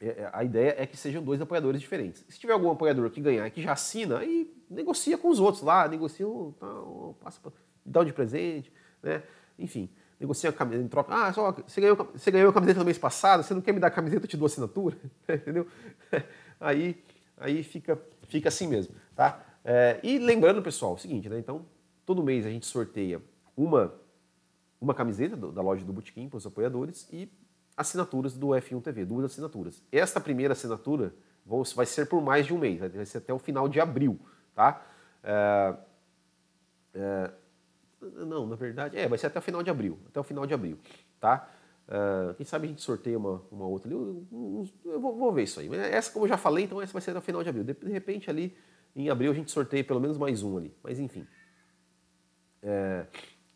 S1: é, é, a ideia é que sejam dois apoiadores diferentes. Se tiver algum apoiador que ganhar que já assina, aí negocia com os outros lá, negocia, tá, passa dá um de presente, né? Enfim, negocia a camiseta em troca. Ah, só, você ganhou, você ganhou a camiseta no mês passado, você não quer me dar a camiseta, eu te dou assinatura, entendeu? Aí, aí fica, fica assim mesmo, tá? É, e lembrando, pessoal, o seguinte, né? Então, todo mês a gente sorteia uma, uma camiseta do, da loja do Botequim para os apoiadores e assinaturas do F1 TV, duas assinaturas. Esta primeira assinatura vai ser por mais de um mês, vai ser até o final de abril, tá? É, é, não, na verdade, é, vai ser até o final de abril, até o final de abril, tá? É, quem sabe a gente sorteia uma, uma outra ali, eu, eu, eu vou, vou, ver isso aí. Essa, como eu já falei, então essa vai ser até o final de abril. De, de, repente ali, em abril, a gente sorteia pelo menos mais um ali, mas enfim. É,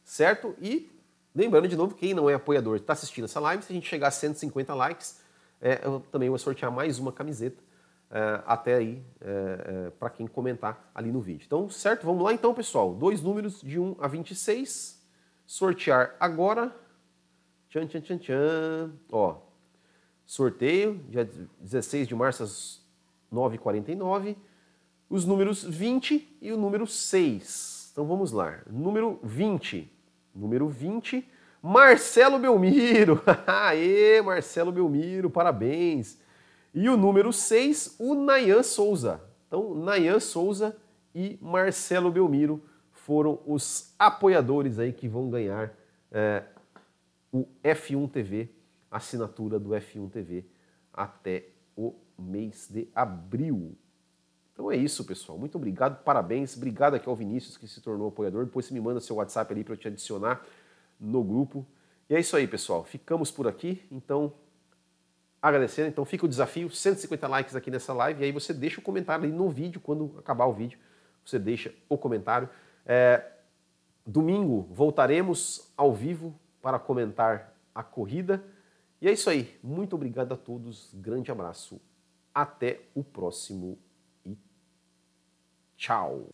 S1: certo? E Lembrando de novo, quem não é apoiador está assistindo essa live, se a gente chegar a 150 likes, é, eu também vou sortear mais uma camiseta é, até aí é, é para quem comentar ali no vídeo. Então, certo? Vamos lá então, pessoal. Dois números de 1 a 26. Sortear agora. Tchan, tchan, tchan, tchan. Ó, sorteio, dia 16 de março às 9h49. Os números 20 e o número 6. Então vamos lá. Número 20 número 20, Marcelo Belmiro. Aê, Marcelo Belmiro, parabéns. E o número 6, o Nayan Souza. Então, Nayan Souza e Marcelo Belmiro foram os apoiadores aí que vão ganhar é, o F1 TV, assinatura do F1 TV até o mês de abril. Então é isso, pessoal. Muito obrigado, parabéns. Obrigado aqui ao Vinícius que se tornou apoiador. Depois você me manda seu WhatsApp ali para eu te adicionar no grupo. E é isso aí, pessoal. Ficamos por aqui. Então, agradecendo. Então fica o desafio, 150 likes aqui nessa live. E aí você deixa o comentário ali no vídeo, quando acabar o vídeo. Você deixa o comentário. É, domingo voltaremos ao vivo para comentar a corrida. E é isso aí. Muito obrigado a todos. Grande abraço. Até o próximo Tchau.